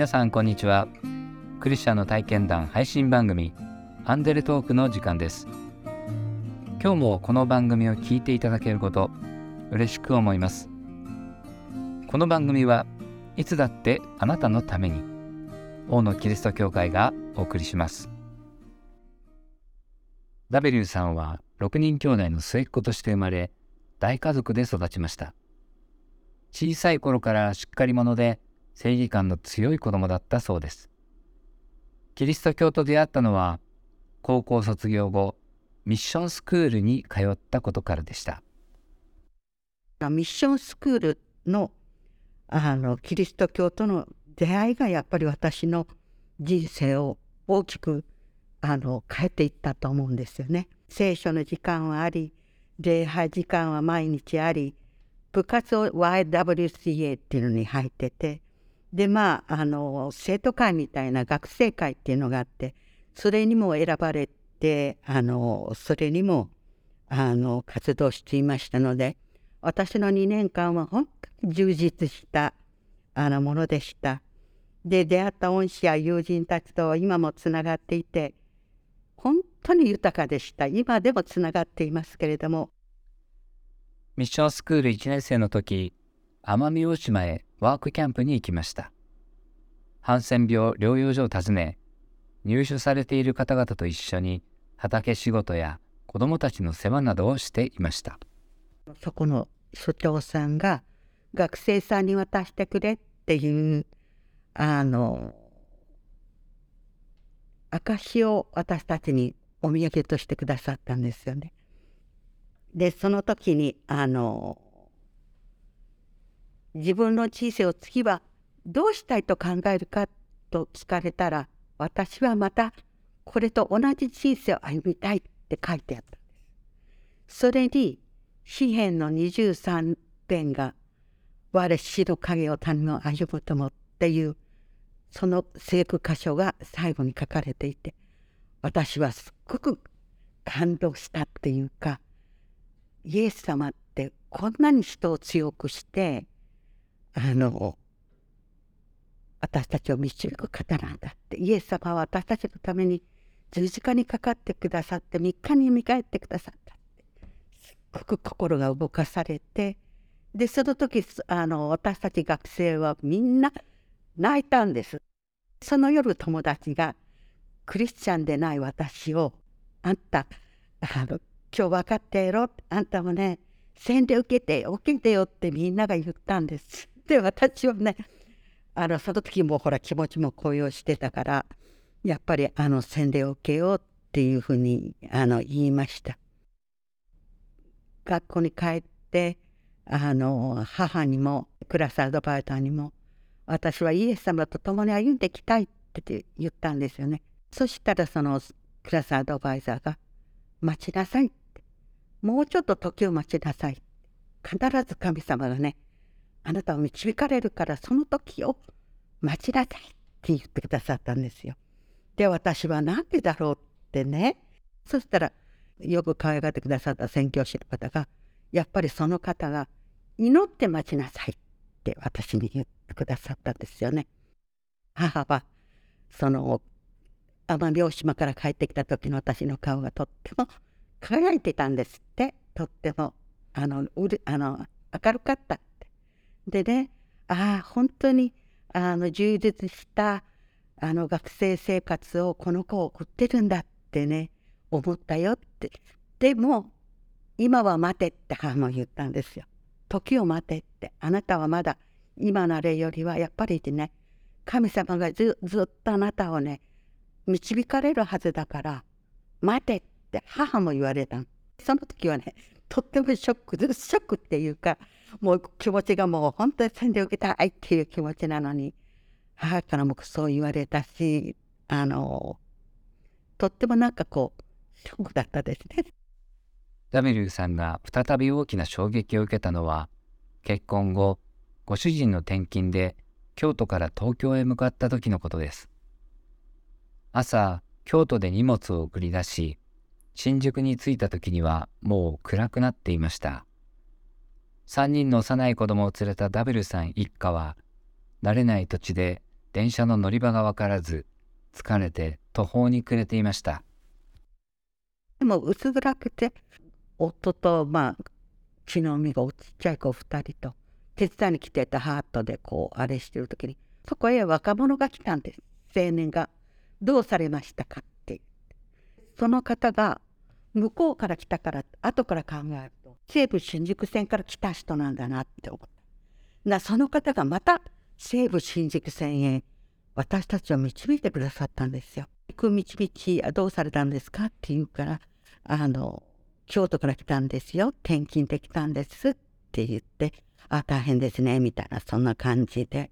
皆さんこんにちは。クリスチャンの体験談配信番組アンデレトークの時間です。今日もこの番組を聞いていただけること嬉しく思います。この番組はいつだってあなたのために王のキリスト教会がお送りします。W さんは6人兄弟の末っ子として生まれ大家族で育ちました。小さい頃からしっかり者で正義感の強い子供だったそうです。キリスト教と出会ったのは、高校卒業後、ミッションスクールに通ったことからでした。ミッションスクールのあのキリスト教との出会いがやっぱり私の人生を大きくあの変えていったと思うんですよね。聖書の時間はあり礼拝時間は毎日あり部活を YWCA っていうのに入っててでまああの生徒会みたいな学生会っていうのがあってそれにも選ばれてあのそれにもあの活動していましたので私の2年間は本当に充実したあのものでした。で出会った恩師や友人たちと今もつながっていて本当に豊かでした今でもつながっていますけれどもミッションスクール1年生の時奄美大島へワークキャンプに行きました。ハンセン病療養所を訪ね、入所されている方々と一緒に畑仕事や子どもたちの世話などをしていました。そこの所長さんが学生さんに渡してくれっていうあの証を私たちにお土産としてくださったんですよね。でその時にあの自分の人生を次はどうしたいと考えるかと聞かれたら私はまたこれと同じ人生を歩みたいって書いてあったんです。それに詩篇の23編が「我死の影を谷を歩むとも」っていうその聖句箇所が最後に書かれていて私はすっごく感動したっていうかイエス様ってこんなに人を強くしてあの私たちを導く方なんだって。イエス様は私たちのために十字架にかかってくださって3日に見返ってくださったって。すっごく心が動かされてでその時あの私たち学生はみんな泣いたんです。その夜友達がクリスチャンでない私をあんたあの今日分かってやろうあんたもね洗礼受けて受けてよってみんなが言ったんです。で私はねあのその時もほら気持ちも高揚してたからやっぱりあの洗礼を受けようっていうふうにあの言いました。学校に帰ってあの母にもクラスアドバイザーにも私はイエス様と共に歩んでいきたいって言ったんですよね。そしたらそのクラスアドバイザーが「待ちなさい」ってもうちょっと時を待ちなさい必ず神様がねあなたを導かれるからその時を待ちなさいって言ってくださったんですよ。で私は何でだろうってねそしたらよく可愛がってくださった宣教師の方がやっぱりその方が祈って待ちなさいって私に言ってくださったんですよね。母はその奄美大島から帰ってきた時の私の顔がとっても輝いてたんですってとってもあのうるあの明るかったでねああ本当にあの充実したあの学生生活をこの子を送ってるんだってね思ったよって。でも今は待てって母も言ったんですよ。時を待てって。あなたはまだ今のあれよりはやっぱりね神様がずっとあなたをね導かれるはずだから待てって母も言われたその時はねとってもショックでショックっていうかもう気持ちがもう本当に洗礼を受けたいっていう気持ちなのに母からもそう言われたしあのとってもなんかこうショックだったですね。ダメリューさんが再び大きな衝撃を受けたのは結婚後ご主人の転勤で京都から東京へ向かった時のことです。朝京都で荷物を送り出し新宿に着いた時にはもう暗くなっていました。3人の幼い子供を連れたダブルさん一家は慣れない土地で電車の乗り場がわからず疲れて途方に暮れていましたでも薄暗くて夫とまあ血の海がおちっちゃい子2人と手伝いに来てたハートでこうあれしてる時にそこへ若者が来たんです青年が「どうされましたか?」その方が向こうから来たから後から考えると西武新宿線から来た人なんだなって思った。なその方がまた西武新宿線へ私たちを導いてくださったんですよ。行く道々どうされたんですか？って言うからあの京都から来たんですよ。転勤できたんです。って言ってあ大変ですねみたいなそんな感じで。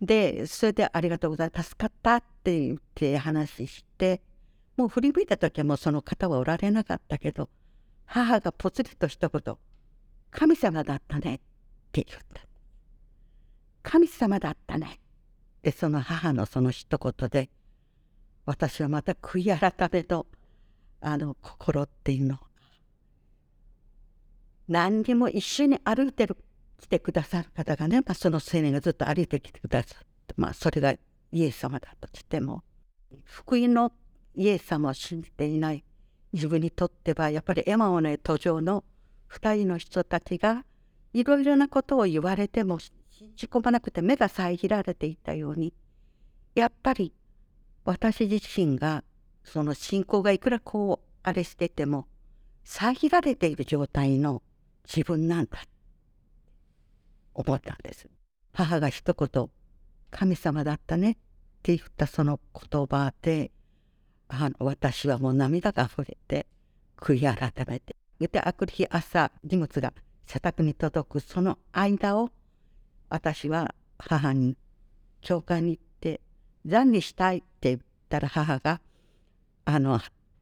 でそれでありがとうございます。助かった。って言って話してもう振り向いた時はもうその方はおられなかったけど母がぽつりと一言「神様だったね」って言った「神様だったね」でその母のその一言で私はまた悔い改めとあの心っていうの。何にも一緒に歩いてる来てくださる方がね、まあ、その青年がずっと歩いてきてくださって、まあ、それがイエス様だとしても福音のイエス様を信じていない自分にとってはやっぱりエマオネ途上の2人の人たちがいろいろなことを言われても信じ込まなくて目が遮られていたようにやっぱり私自身がその信仰がいくらこうあれしてても遮られている状態の自分なんだ思ったんです。母が一言「神様だったね」って言ったその言葉であの私はもう涙が溢れて悔い改めて。であくる日朝荷物が社宅に届くその間を私は母に教会に行って残儀したいって言ったら母があの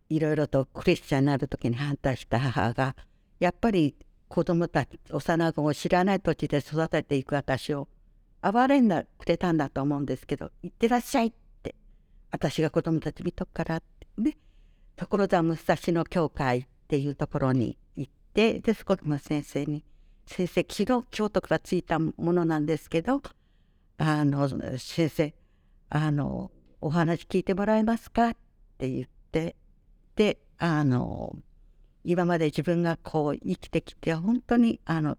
いろいろとクリスチャンになる時に反対した母がやっぱり子供たち幼子を知らない土地で育てていく私を憐れんだくれたんだと思うんですけど「行ってらっしゃい」私が子供たち見とくからで所沢武蔵野教会っていうところに行ってでそこの先生に「先生昨日京都から着いたものなんですけどあの先生あのお話聞いてもらえますか?」って言ってであの今まで自分がこう生きてきて本当にあの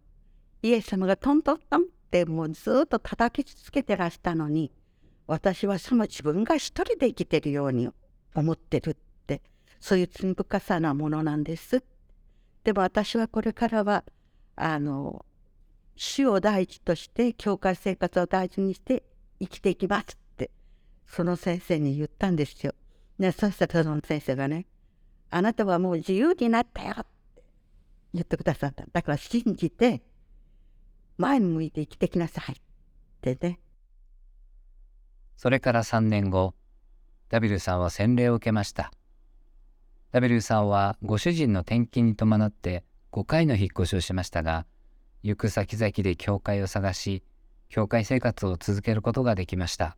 イエス様がトントントンってもうずっと叩きつけてらしたのに私はその自分が一人で生きてるように思ってるってそういう罪深さなものなんです。でも私はこれからはあの主を第一として教会生活を大事にして生きていきますってその先生に言ったんですよ。ね、そしたらその先生がね「あなたはもう自由になったよ」って言ってくださった。だから信じて前に向いて生きてきなさいってねそれから3年後、ダビルさんは洗礼を受けました。ダビルさんはご主人の転勤に伴って5回の引っ越しをしましたが、行く先々で教会を探し、教会生活を続けることができました。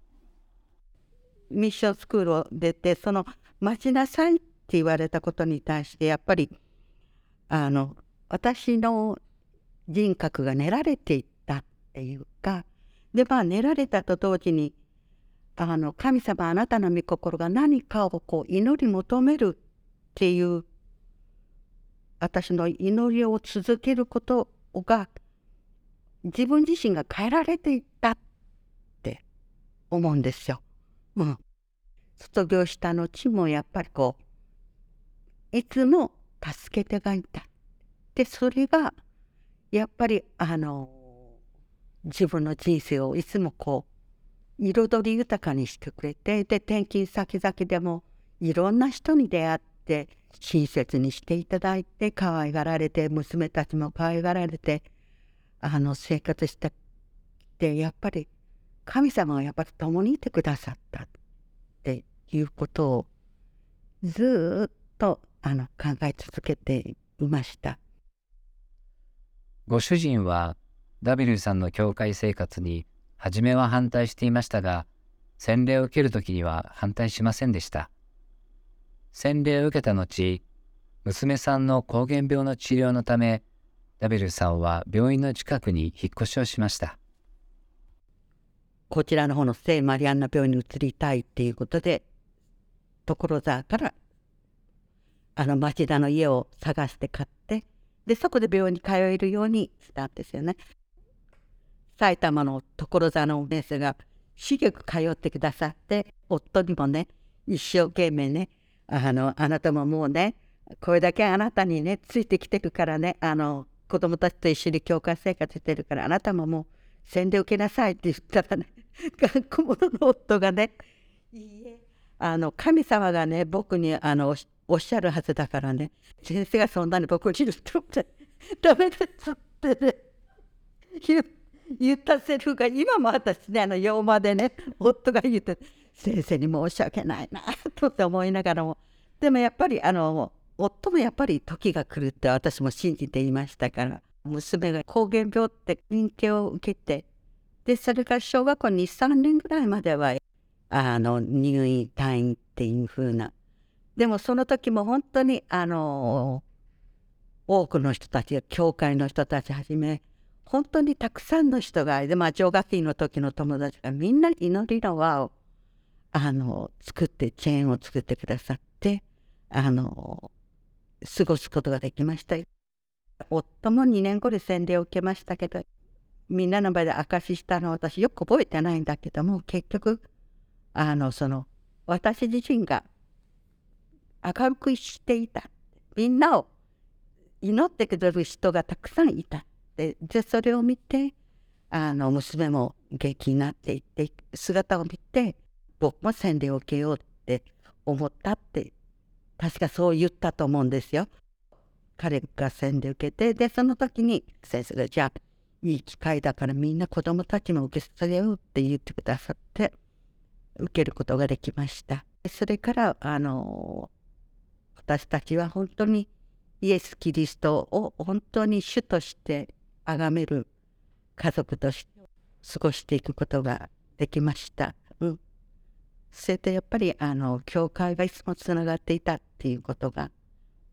ミッションスクールを出て、その待ちなさいって言われたことに対して、やっぱり、あの、私の人格が練られていったっていうか、で、まあ、練られたと同時に、あの神様あなたの御心が何かをこう祈り求めるっていう私の祈りを続けることが自分自身が変えられていったって思うんですよ。うん、卒業した後もやっぱりこういつも助けてがいた。でそれがやっぱりあの自分の人生をいつもこう彩り豊かにしてくれてで転勤先々でもいろんな人に出会って親切にしていただいて可愛がられて娘たちも可愛がられてあの生活してでやっぱり神様はやっぱり共にいてくださったっていうことをずっとあの考え続けていました。ご主人はダビルさんの教会生活に初めは反対していましたが、洗礼を受けるときには反対しませんでした。洗礼を受けた後、娘さんの膠原病の治療のため、ダビルさんは病院の近くに引っ越しをしました。こちらの方の聖マリアンナ病院に移りたいっていうことで所沢からあの町田の家を探して買ってでそこで病院に通えるようにしたんですよね。埼玉の所沢のお姉さんが至極通ってくださって夫にもね一生懸命ねあのあなたももうねこれだけあなたにねついてきてるからねあの子供たちと一緒に教会生活してるからあなたももう洗礼受けなさいって言ったらね 学校の夫がねいいえあの神様がね僕にあのおっしゃるはずだからね先生がそんなに僕に言ってダメですってね言ったセリフが今も私ねあの洋間でね夫が言って先生に申し訳ないなと思いながらもでもやっぱりあの夫もやっぱり時が来るって私も信じていましたから娘が膠原病って認定を受けてでそれから小学校23年ぐらいまではあの入院退院っていう風なでもその時も本当にあの多くの人たち教会の人たちはじめ本当にたくさんの人がで、まあ、上学院の時の友達がみんな祈りの輪をあの作ってチェーンを作ってくださってあの過ごすことができました。夫も2年後で洗礼を受けましたけどみんなの場で証ししたのは私よく覚えてないんだけども結局あのその私自身が明るくしていた。みんなを祈ってくれる人がたくさんいた。ででそれを見てあの娘も元気になっていって姿を見て僕も洗礼を受けようって思ったって確かそう言ったと思うんですよ。彼が洗礼受けてでその時に先生がじゃあいい機会だからみんな子供たちも受けさせようって言ってくださって受けることができました。それからあの私たちは本当にイエス・キリストを本当に主として崇める家族として過ごしていくことができました。うん、それでやっぱりあの教会がいつもつながっていたっていうことが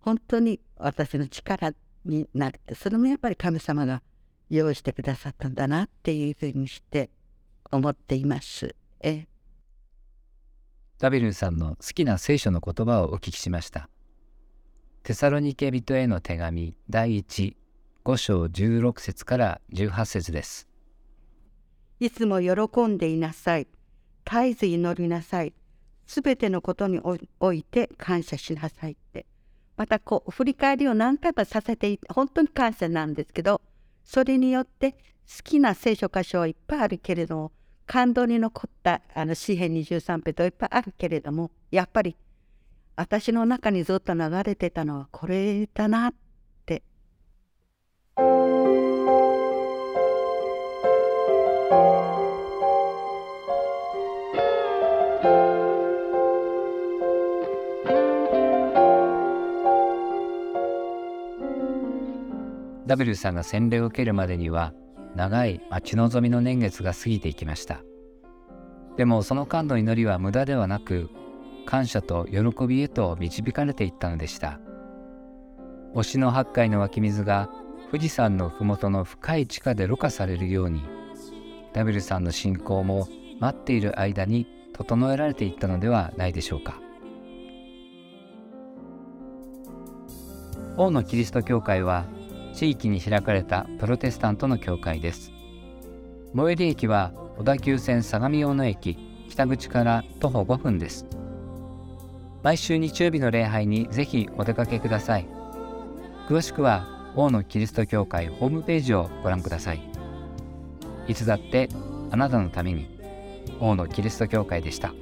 本当に私の力になってそれもやっぱり神様が用意してくださったんだなっていうふうにして思っています。えダビルさんの好きな聖書の言葉をお聞きしました。テサロニケ人への手紙第1 5章16節から18節です。いつも喜んでいなさい。絶えず祈りなさい。すべてのことにおいて感謝しなさいって。またこう振り返りを何回もさせて本当に感謝なんですけどそれによって好きな聖書箇所はいっぱいあるけれども感動に残ったあの詩篇23編といっぱいあるけれどもやっぱり私の中にずっと流れてたのはこれだなっダブルさんが洗礼を受けるまでには長い待ち望みの年月が過ぎていきました。でもその間の祈りは無駄ではなく感謝と喜びへと導かれていったのでした。推しの八海の湧き水が富士山の麓の深い地下でろ過されるようにダブルさんの信仰も待っている間に整えられていったのではないでしょうか王のキリスト教会は地域に開かれたプロテスタントの教会です。最寄り駅は小田急線相模大野駅北口から徒歩5分です。毎週日曜日の礼拝にぜひお出かけください。詳しくは王のキリスト教会ホームページをご覧ください。いつだってあなたのために王のキリスト教会でした。